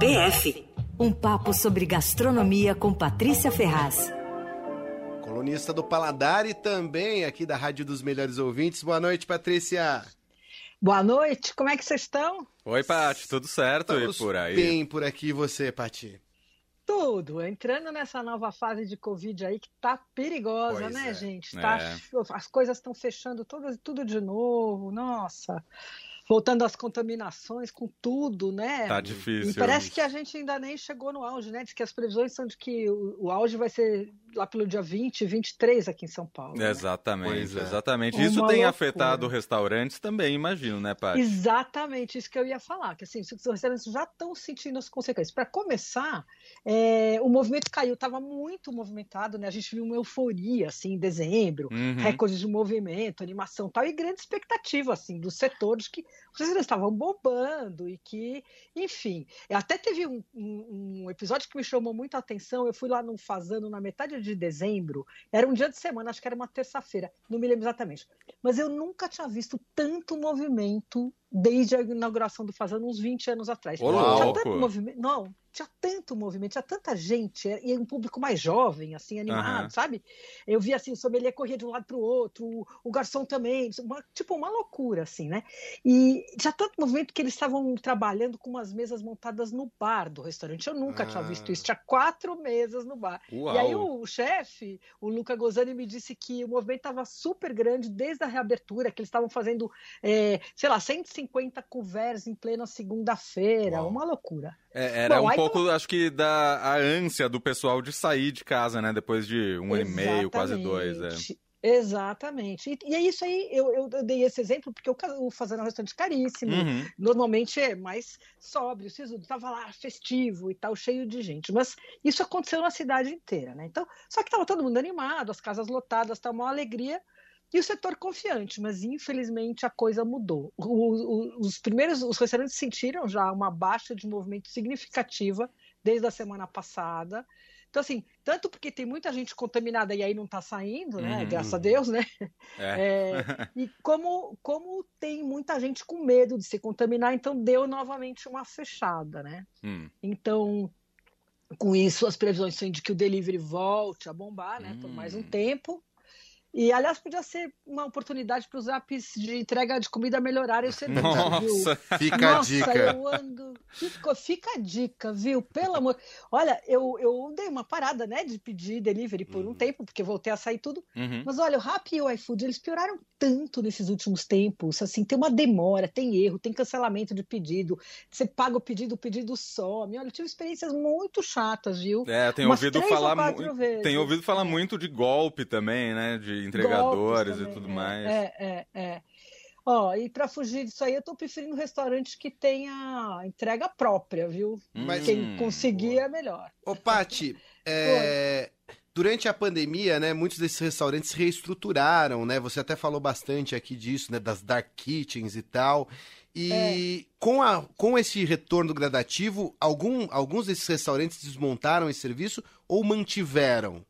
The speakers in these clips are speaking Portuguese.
PF um papo sobre gastronomia com Patrícia Ferraz. Colunista do Paladar e também aqui da Rádio dos Melhores Ouvintes. Boa noite, Patrícia. Boa noite, como é que vocês estão? Oi, Pati, tudo certo Estamos e por aí? Bem por aqui, você, Pati? Tudo, entrando nessa nova fase de Covid aí que tá perigosa, Pois né, é. gente? Tá, É. As coisas estão fechando todas, tudo de novo, nossa. Voltando às contaminações com tudo, né? Tá difícil. E parece que a gente ainda nem chegou no auge, né? Diz que as previsões são de que o, o auge vai ser lá pelo dia 20, 23 aqui em São Paulo. né? Exatamente, é. exatamente. Uma Isso tem loucura. afetado restaurantes também, imagino, né, Pati? Exatamente isso que eu ia falar, que assim, os restaurantes já estão sentindo as consequências. Para começar, é, o movimento caiu, estava muito movimentado, né? A gente viu uma euforia assim em dezembro, Uhum. recordes de movimento, animação, e tal, e grande expectativa assim dos setores que restaurantes estavam bombando e que, enfim, até teve um, um- um episódio que me chamou muito a atenção. Eu fui lá no Fazano na metade de dezembro, era um dia de semana, acho que era uma terça-feira, não me lembro exatamente. Mas eu nunca tinha visto tanto movimento desde a inauguração do Fazano, uns 20 anos atrás. Tanto movimento, não, tinha tanto movimento, tinha tanta gente, e um público mais jovem, assim, animado, Aham. sabe? Eu vi assim, o sommelier corria de um lado para o outro, o- garçom também, uma- tipo uma loucura, assim, né? E tinha tanto movimento que eles estavam trabalhando com umas mesas montadas no bar do restaurante. Eu nunca tinha Ah. visto isso, tinha quatro mesas no bar. Uau. E aí o chefe, o Luca Gozani, me disse que o movimento estava super grande desde a reabertura, que eles estavam fazendo, é, sei lá, 150 couverts em plena segunda-feira, uma loucura. É, era Bom, um aí pouco, acho que, da a ânsia do pessoal de sair de casa, né? Depois de um ano e meio, quase dois. É. Exatamente. E, e é isso aí, eu, eu- eu dei esse exemplo porque o, o Fazano é um restaurante caríssimo, Uhum. normalmente é mais sóbrio, sisudo, tava lá festivo e tal, cheio de gente. Mas isso aconteceu na cidade inteira, né? Então, só que tava todo mundo animado, as casas lotadas, tá uma alegria e o setor confiante, mas infelizmente a coisa mudou. O- o- os primeiros, os restaurantes sentiram já uma baixa de movimento significativa desde a semana passada. Então, assim, tanto porque tem muita gente contaminada e aí não está saindo, né? Uhum. Graças a Deus, né? É. É, e como, como tem muita gente com medo de se contaminar, então deu novamente uma fechada, né? Hum. Então, com isso, as previsões são de que o delivery volte a bombar, né? Por mais um Hum. tempo. E, aliás, podia ser uma oportunidade para os apps de entrega de comida melhorarem o serviço, viu? Nossa, Fica Nossa, a dica. eu ando. Fica, fica a dica, viu? Pelo amor. Olha, eu, eu dei uma parada, né, de pedir delivery por um Uhum. tempo, porque voltei a sair tudo. Uhum. Mas olha, o Rappi e o iFood, eles pioraram tanto nesses últimos tempos. Assim, tem uma demora, tem erro, tem cancelamento de pedido. Você paga o pedido, o pedido some. Olha, eu tive experiências muito chatas, viu? É, tenho Umas ouvido ou falar vezes. tenho ouvido falar muito de golpe também, né? De entregadores Golpes e também, tudo é, mais. É, é, é. Ó, e para fugir disso aí, eu tô preferindo restaurante que tenha entrega própria, viu? Mas- Quem Hum, conseguir é melhor. Ô, Pati, é, durante a pandemia, né, muitos desses restaurantes se reestruturaram, né? Você até falou bastante aqui disso, né, das dark kitchens e tal. E com, a, com esse retorno gradativo, algum, alguns desses restaurantes desmontaram esse serviço ou mantiveram?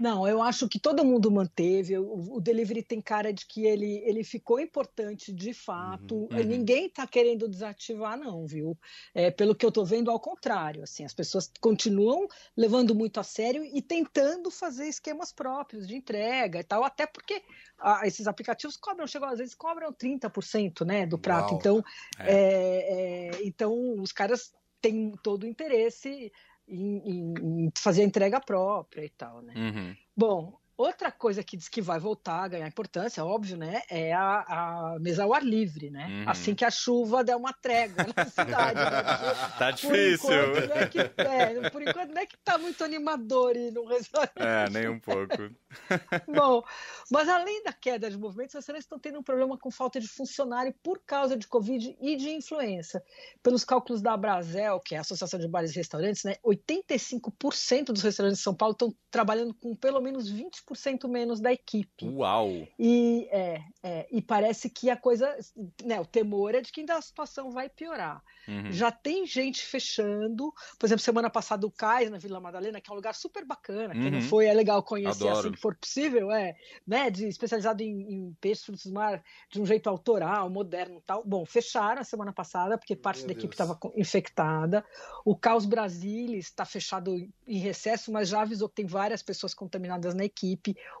Não, eu acho que todo mundo manteve. O, o delivery tem cara de que ele, ele ficou importante de fato. Uhum, uhum. Ninguém está querendo desativar, não, viu? É, pelo que eu estou vendo, ao contrário. Assim, as pessoas continuam levando muito a sério e tentando fazer esquemas próprios de entrega e tal, até porque ah, esses aplicativos cobram, chegam às vezes cobram 30% né, do prato. Uau. Então, É. é, é, então, os caras têm todo o interesse em, em- em fazer a entrega própria e tal, né? Uhum. Bom, outra coisa que diz que vai voltar a ganhar importância, óbvio, né? É a, a mesa ao ar livre, né? Uhum. Assim que a chuva der uma trégua na cidade. né? Tá por difícil. enquanto, não é que, é, por enquanto não é que tá muito animador ir num restaurante. É, nem um pouco. Bom, mas além da queda de movimentos, os restaurantes estão tendo um problema com falta de funcionário por causa de Covid e de influenza. Pelos cálculos da Brasel, que é a Associação de Bares e Restaurantes, né, 85% dos restaurantes de São Paulo estão trabalhando com pelo menos 20% 20% menos da equipe. Uau! E, é, é, e parece que a coisa, né, o temor é de que ainda a situação vai piorar. Uhum. Já tem gente fechando, por exemplo, semana passada o Cais na Vila Madalena, que é um lugar super bacana, uhum. quem não foi é legal conhecer Adoro. assim que for possível, é, né, de, especializado em, em peixes frutos do mar de um jeito autoral, moderno tal. Bom, fecharam a semana passada porque parte Meu da equipe estava infectada. O Caos Brasilis está fechado em recesso, mas já avisou que tem várias pessoas contaminadas na equipe.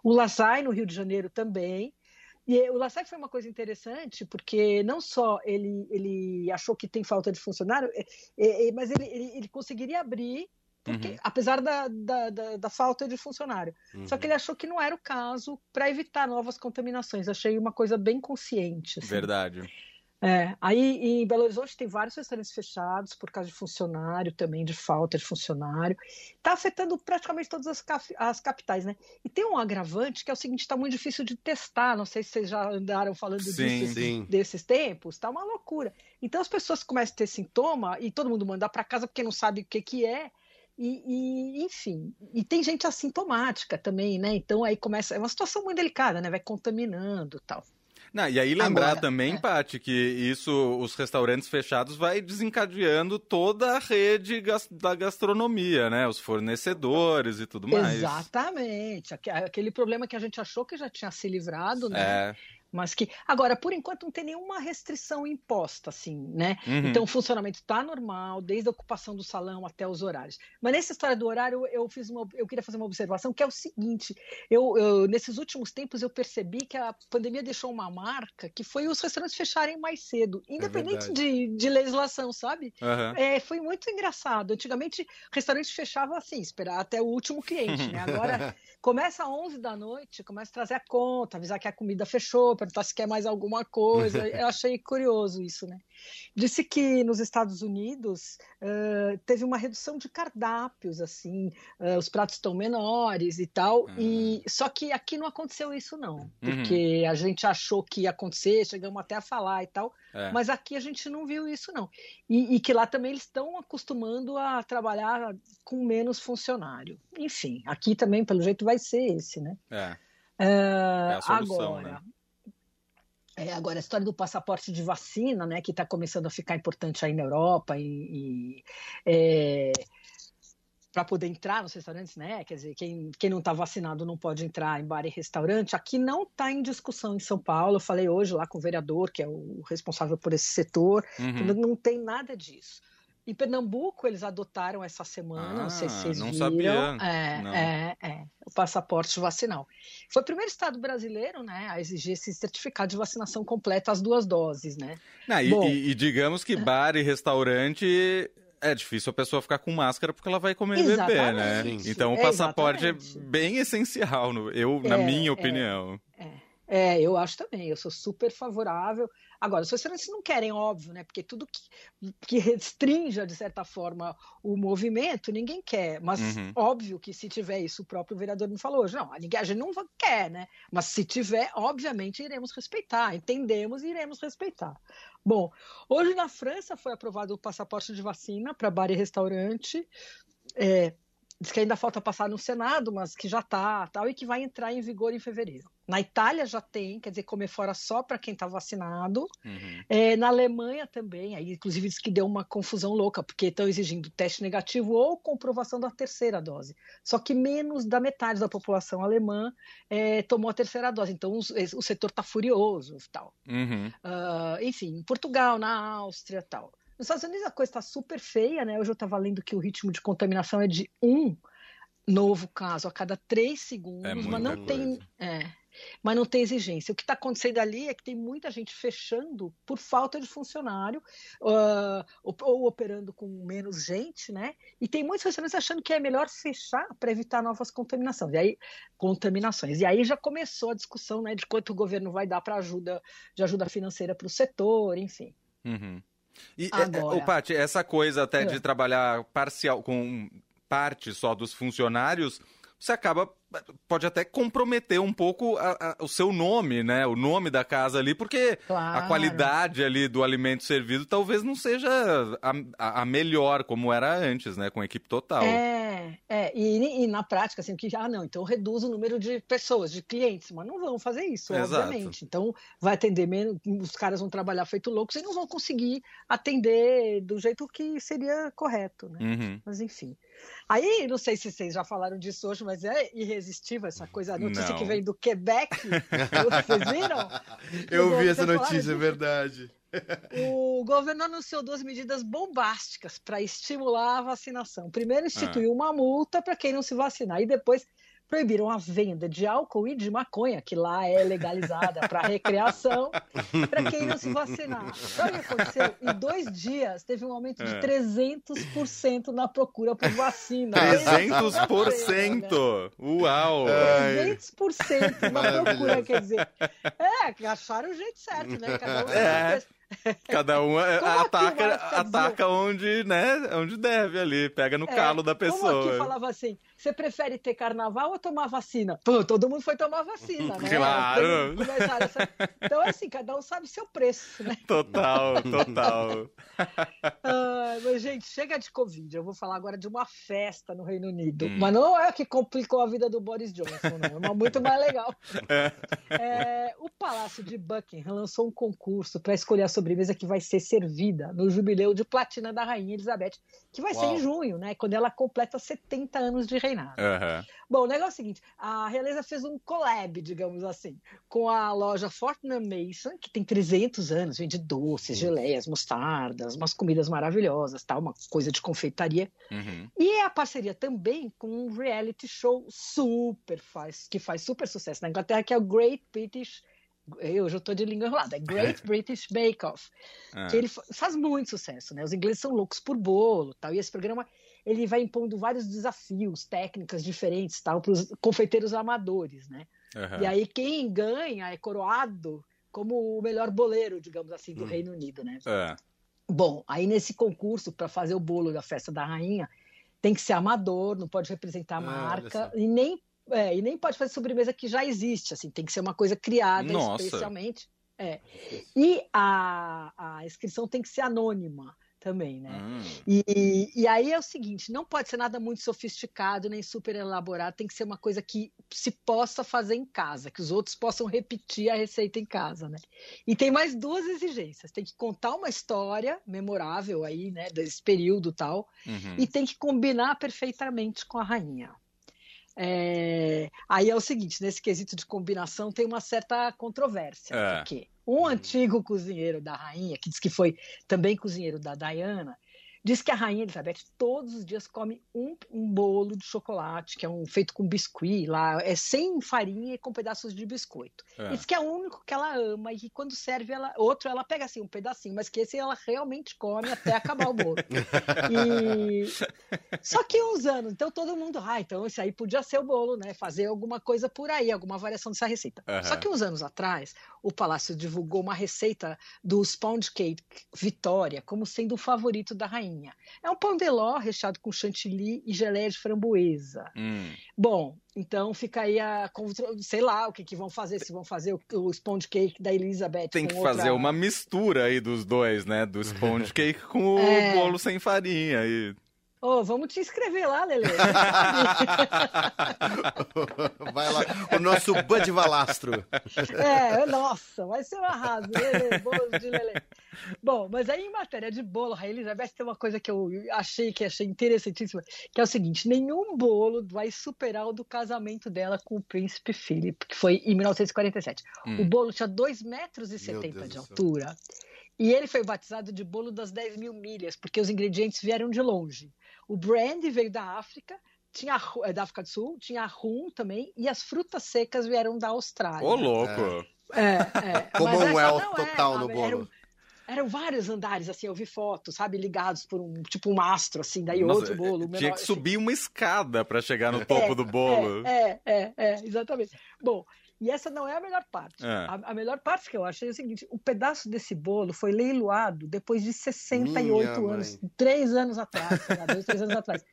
O Lassai, no Rio de Janeiro, também. E o Lassai foi uma coisa interessante, porque não só ele, ele achou que tem falta de funcionário, é, é, mas ele, ele, ele conseguiria abrir porque, uhum. apesar da, da, da, da, falta de funcionário. Uhum. Só que ele achou que não era o caso para evitar novas contaminações. Achei uma coisa bem consciente. Assim. Verdade. É, aí em Belo Horizonte tem vários restaurantes fechados por causa de funcionário também, de falta de funcionário. Está afetando praticamente todas as, as, capitais, né? E tem um agravante que é o seguinte: está muito difícil de testar. Não sei se vocês já andaram falando sim, disso sim. desses tempos. Está uma loucura. Então as pessoas começam a ter sintoma e todo mundo mandar para casa porque não sabe o que, que é. E, e, enfim, e tem gente assintomática também, né? Então aí começa, é uma situação muito delicada, né? Vai contaminando tal. Não, e aí lembrar Agora, também, é. Paty, que isso, os restaurantes fechados vai desencadeando toda a rede da gastronomia, né? Os fornecedores e tudo mais. Exatamente. Aquele problema que a gente achou que já tinha se livrado, né? É mas que agora por enquanto não tem nenhuma restrição imposta assim né? Uhum. então o funcionamento está normal desde a ocupação do salão até os horários. Mas nessa história do horário eu fiz uma eu queria fazer uma observação que é o seguinte eu, eu nesses últimos tempos eu percebi que a pandemia deixou uma marca que foi os restaurantes fecharem mais cedo é independente é de, de legislação sabe? Uhum. é, foi muito engraçado. Antigamente restaurante fechava assim esperar até o último cliente né? Agora começa às 11 da noite começa a trazer a conta avisar que a comida fechou perguntar se quer mais alguma coisa. Eu achei curioso isso, né? Disse que nos Estados Unidos uh, teve uma redução de cardápios, assim, uh, os pratos estão menores e tal. E só que aqui não aconteceu isso não, uhum. porque uhum. a gente achou que ia acontecer, chegamos até a falar e tal. É. Mas aqui a gente não viu isso não. E, e que lá também eles estão acostumando a trabalhar com menos funcionário. Enfim, aqui também pelo jeito vai ser esse, né? É. Uh, é a solução, agora, né? É, agora, a história do passaporte de vacina, né, que está começando a ficar importante aí na Europa e, e é, para poder entrar nos restaurantes, né? Quer dizer, quem, quem não está vacinado não pode entrar em bar e restaurante. Aqui não está em discussão em São Paulo. Eu falei hoje lá com o vereador, que é o responsável por esse setor, uhum. não, não tem nada disso. Em Pernambuco, eles adotaram essa semana, ah, não sei se ah, vocês não viram. Sabia. É, não. é, é, o passaporte vacinal. Foi o primeiro estado brasileiro né, a exigir esse certificado de vacinação completa, as duas doses, né? Não, e, Bom, e, e digamos que bar e restaurante é difícil a pessoa ficar com máscara porque ela vai comer e beber, né? Então o passaporte é, é bem essencial, eu, na é, minha é. opinião. É, eu acho também. Eu sou super favorável. Agora, os restaurantes não querem, óbvio, né? Porque tudo que, que restrinja, de certa forma, o movimento, ninguém quer. Mas, uhum. óbvio que se tiver isso, o próprio vereador me falou hoje, não, a gente não quer, né? Mas se tiver, obviamente, iremos respeitar. Entendemos e iremos respeitar. Bom, hoje na França foi aprovado o passaporte de vacina para bar e restaurante. É, diz que ainda falta passar no Senado, mas que já está, tal, e que vai entrar em vigor em fevereiro. Na Itália já tem, quer dizer, comer fora só para quem está vacinado. Uhum. É, na Alemanha também, aí inclusive diz que deu uma confusão louca, porque estão exigindo teste negativo ou comprovação da terceira dose. Só que menos da metade da população alemã é, tomou a terceira dose, então o, o setor está furioso tal. Uhum. Uh, enfim, em Portugal, na Áustria tal. Nos Estados Unidos a coisa está super feia, né? Hoje eu estava lendo que o ritmo de contaminação é de um novo caso a cada três segundos, é mas não coisa. tem. É, mas não tem exigência. O que está acontecendo ali é que tem muita gente fechando por falta de funcionário uh, ou, ou, operando com menos gente, né? E tem muitos restaurantes achando que é melhor fechar para evitar novas contaminações. E aí, contaminações. E aí já começou a discussão, né, de quanto o governo vai dar para ajuda de ajuda financeira para o setor, enfim. Uhum. E, é, é, Agora, o Paty, essa coisa até de é. trabalhar parcial com parte só dos funcionários, você acaba pode até comprometer um pouco a, a, o seu nome, né? O nome da casa ali, porque claro. a qualidade ali do alimento servido talvez não seja a, a, melhor como era antes, né? Com a equipe total. É, é. E, e, na prática, assim, que, ah, não, então reduz o número de pessoas, de clientes, mas não vão fazer isso, Exato. obviamente. Então vai atender menos, os caras vão trabalhar feito loucos e não vão conseguir atender do jeito que seria correto, né? Uhum. Mas enfim. Aí, não sei se vocês já falaram disso hoje, mas é irresistível essa coisa, a notícia não. que vem do Quebec. vocês viram? Eu vi essa notícia, é verdade. O governo anunciou duas medidas bombásticas para estimular a vacinação. Primeiro, instituiu ah. uma multa para quem não se vacinar, e depois proibiram a venda de álcool e de maconha, que lá é legalizada para recreação, para quem não se vacinar. Sabe o que aconteceu? Em dois dias teve um aumento de é. 300% na procura por vacina. 300%! Uau! 300% na procura, quer dizer. É, acharam o jeito certo, né? Cada um é. Cada um é, ataca, ataca onde, né, onde deve ali, pega no é, calo da pessoa. Como aqui falava assim, você prefere ter carnaval ou tomar vacina? Pô, todo mundo foi tomar vacina, né? Claro. Então, assim, cada um sabe seu preço, né? Total, total. ah, mas, gente, chega de Covid. Eu vou falar agora de uma festa no Reino Unido. Hum. Mas não é o que complicou a vida do Boris Johnson, não. É uma muito mais legal. É. É, o Palácio de Buckingham lançou um concurso para escolher a sobremesa que vai ser servida no jubileu de platina da Rainha Elizabeth, que vai Uau. ser em junho, né? Quando ela completa 70 anos de reinado. Uhum. Bom, o negócio é o seguinte: a realeza fez um collab, digamos assim, com a loja Fortnum Mason, que tem 300 anos, vende doces, geleias, mostardas, umas comidas maravilhosas, tal, uma coisa de confeitaria. Uhum. E é a parceria também com um reality show super faz, que faz super sucesso na Inglaterra, que é o Great British eu já estou de língua enrolada, é Great British Bake Off, ah. que ele faz muito sucesso, né? Os ingleses são loucos por bolo, tal. E esse programa ele vai impondo vários desafios, técnicas diferentes, tal, para os confeiteiros amadores, né? Uhum. E aí quem ganha é coroado como o melhor boleiro, digamos assim, do hum. Reino Unido, né? É. Bom, aí nesse concurso para fazer o bolo da festa da rainha tem que ser amador, não pode representar a ah, marca e nem é, e nem pode fazer sobremesa que já existe, assim, tem que ser uma coisa criada Nossa. especialmente. É. E a, a inscrição tem que ser anônima também, né? Hum. E, e aí é o seguinte, não pode ser nada muito sofisticado nem super elaborado, tem que ser uma coisa que se possa fazer em casa, que os outros possam repetir a receita em casa, né? E tem mais duas exigências, tem que contar uma história memorável aí, né, desse período tal, uhum. e tem que combinar perfeitamente com a rainha. É... Aí é o seguinte, nesse quesito de combinação tem uma certa controvérsia, é. porque um antigo cozinheiro da rainha, que diz que foi também cozinheiro da Diana, Diz que a rainha Elizabeth todos os dias come um, um bolo de chocolate, que é um feito com biscuit lá, é sem farinha e com pedaços de biscoito. É. Diz que é o único que ela ama e que quando serve ela, outro ela pega assim um pedacinho, mas que esse ela realmente come até acabar o bolo. E... Só que uns anos, então todo mundo, ah, então esse aí podia ser o bolo, né? Fazer alguma coisa por aí, alguma variação dessa receita. Uhum. Só que uns anos atrás, o Palácio divulgou uma receita do Sponge Cake Vitória como sendo o favorito da rainha. É um pão de ló recheado com chantilly e geleia de framboesa. Hum. Bom, então fica aí a. Sei lá o que, que vão fazer, se vão fazer o, o sponge cake da Elizabeth. Tem que outra... fazer uma mistura aí dos dois, né? Do sponge cake com é... o bolo sem farinha. E... Ô, oh, vamos te inscrever lá, Lele. vai lá, o nosso Bud Valastro. É, nossa, vai ser um arraso, Lele, bolo de Lele. Bom, mas aí em matéria de bolo, a Elizabeth tem uma coisa que eu achei que achei interessantíssima, que é o seguinte, nenhum bolo vai superar o do casamento dela com o príncipe Philip, que foi em 1947. Hum. O bolo tinha 2,70 metros e de altura. E ele foi batizado de bolo das 10 mil milhas, porque os ingredientes vieram de longe. O brandy veio da África, tinha é, da África do Sul, tinha rum também, e as frutas secas vieram da Austrália. Ô, louco! É, é. Commonwealth é, total no bolo. Eram, eram, vários andares, assim, eu vi fotos, sabe, ligados por um, tipo um mastro, assim, daí Nossa, outro bolo. Menor, tinha que subir assim. uma escada para chegar no topo é, do bolo. É, é, é, exatamente. Bom, e essa não é a melhor parte. É. A, a, melhor parte que eu achei é o seguinte: o pedaço desse bolo foi leiloado depois de 68 Minha anos, mãe. três anos atrás, dois, três anos atrás.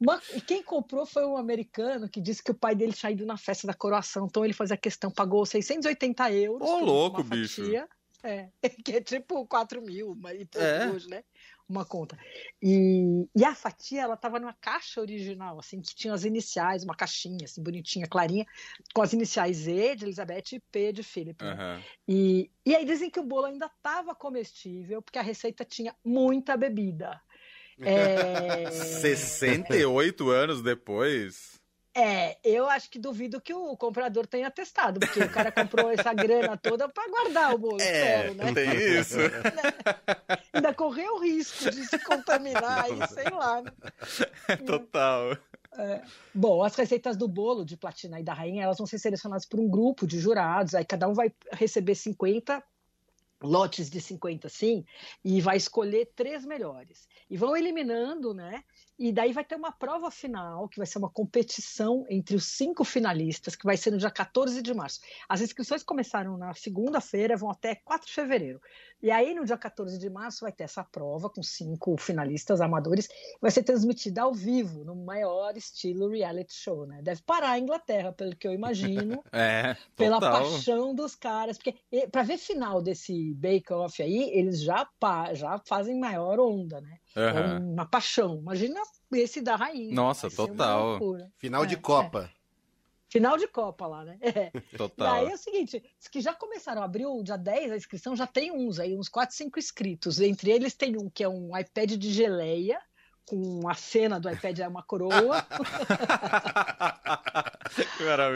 Uma, e quem comprou foi um americano que disse que o pai dele tinha ido na festa da coroação, então ele fazia questão, pagou 680 euros. Ô, louco, bicho. É, que é tipo 4 mil, mas é. hoje, né? Uma conta. E, e a fatia, ela tava numa caixa original, assim, que tinha as iniciais, uma caixinha, assim, bonitinha, clarinha, com as iniciais E de Elizabeth e P de Philip. Né? Uhum. E, e aí dizem que o bolo ainda tava comestível, porque a receita tinha muita bebida. É... 68 anos depois? É, eu acho que duvido que o comprador tenha testado, porque o cara comprou essa grana toda para guardar o bolo. É, solo, né? tem isso. Ainda correu o risco de se contaminar e sei lá. Né? Total. É. Bom, as receitas do bolo de platina e da rainha, elas vão ser selecionadas por um grupo de jurados, aí cada um vai receber 50 lotes de 50 sim, e vai escolher três melhores. E vão eliminando, né? E daí vai ter uma prova final, que vai ser uma competição entre os cinco finalistas, que vai ser no dia 14 de março. As inscrições começaram na segunda-feira, vão até 4 de fevereiro. E aí, no dia 14 de março, vai ter essa prova com cinco finalistas amadores. Vai ser transmitida ao vivo, no maior estilo reality show, né? Deve parar a Inglaterra, pelo que eu imagino. é, pela paixão dos caras. Porque para ver final desse Bake Off aí, eles já, já fazem maior onda, né? Uhum. É uma paixão. Imagina esse da raiz. Nossa, total. Final é, de Copa. É. Final de Copa lá, né? É. Total. E aí é o seguinte, que já começaram, abriu dia 10 a inscrição, já tem uns aí, uns 4, 5 inscritos. Entre eles tem um que é um iPad de geleia, com a cena do iPad é uma coroa.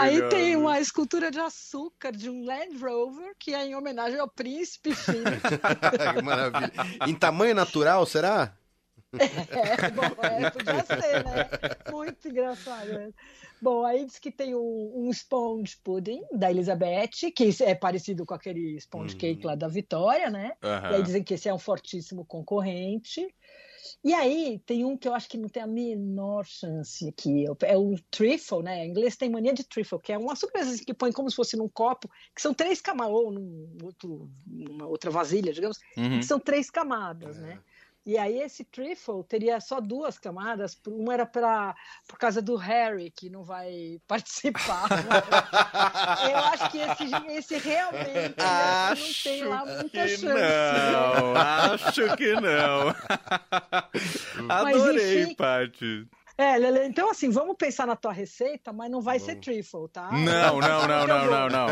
Aí tem uma escultura de açúcar de um Land Rover, que é em homenagem ao príncipe Philip. Maravilha. Em tamanho natural, será? É, bom, é, podia ser, né? Muito engraçado. Né? Bom, aí diz que tem um, um, sponge pudding da Elizabeth, que é parecido com aquele sponge uhum. cake lá da Vitória, né? Uhum. E aí dizem que esse é um fortíssimo concorrente. E aí tem um que eu acho que não tem a menor chance aqui, é o trifle, né? Em inglês tem mania de trifle, que é uma surpresa que põe como se fosse num copo, que são três camadas, ou num outro, numa outra vasilha, digamos, uhum. que são três camadas, é. né? E aí esse trifle teria só duas camadas, uma era para por causa do Harry que não vai participar. Eu acho que esse, esse realmente acho não tem lá muita chance. Não, acho que não. Adorei, Paty. É, Lele, então assim, vamos pensar na tua receita, mas não vai ser trifle, tá? Não, não, não, não, não, não.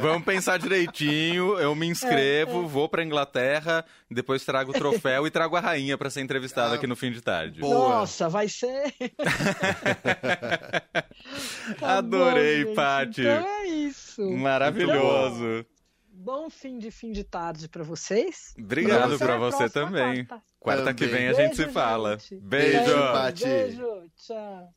Vamos pensar direitinho, eu me inscrevo, é, é. vou pra Inglaterra, depois trago o troféu e trago a rainha para ser entrevistada ah, aqui no fim de tarde. Boa. Nossa, vai ser... tá Adorei, Paty. Então é isso. Maravilhoso. Então, bom fim de fim de tarde para vocês. Obrigado para você também. Quarta, quarta que vem a gente se fala. Beijo. Beijo, Beijo, tchau.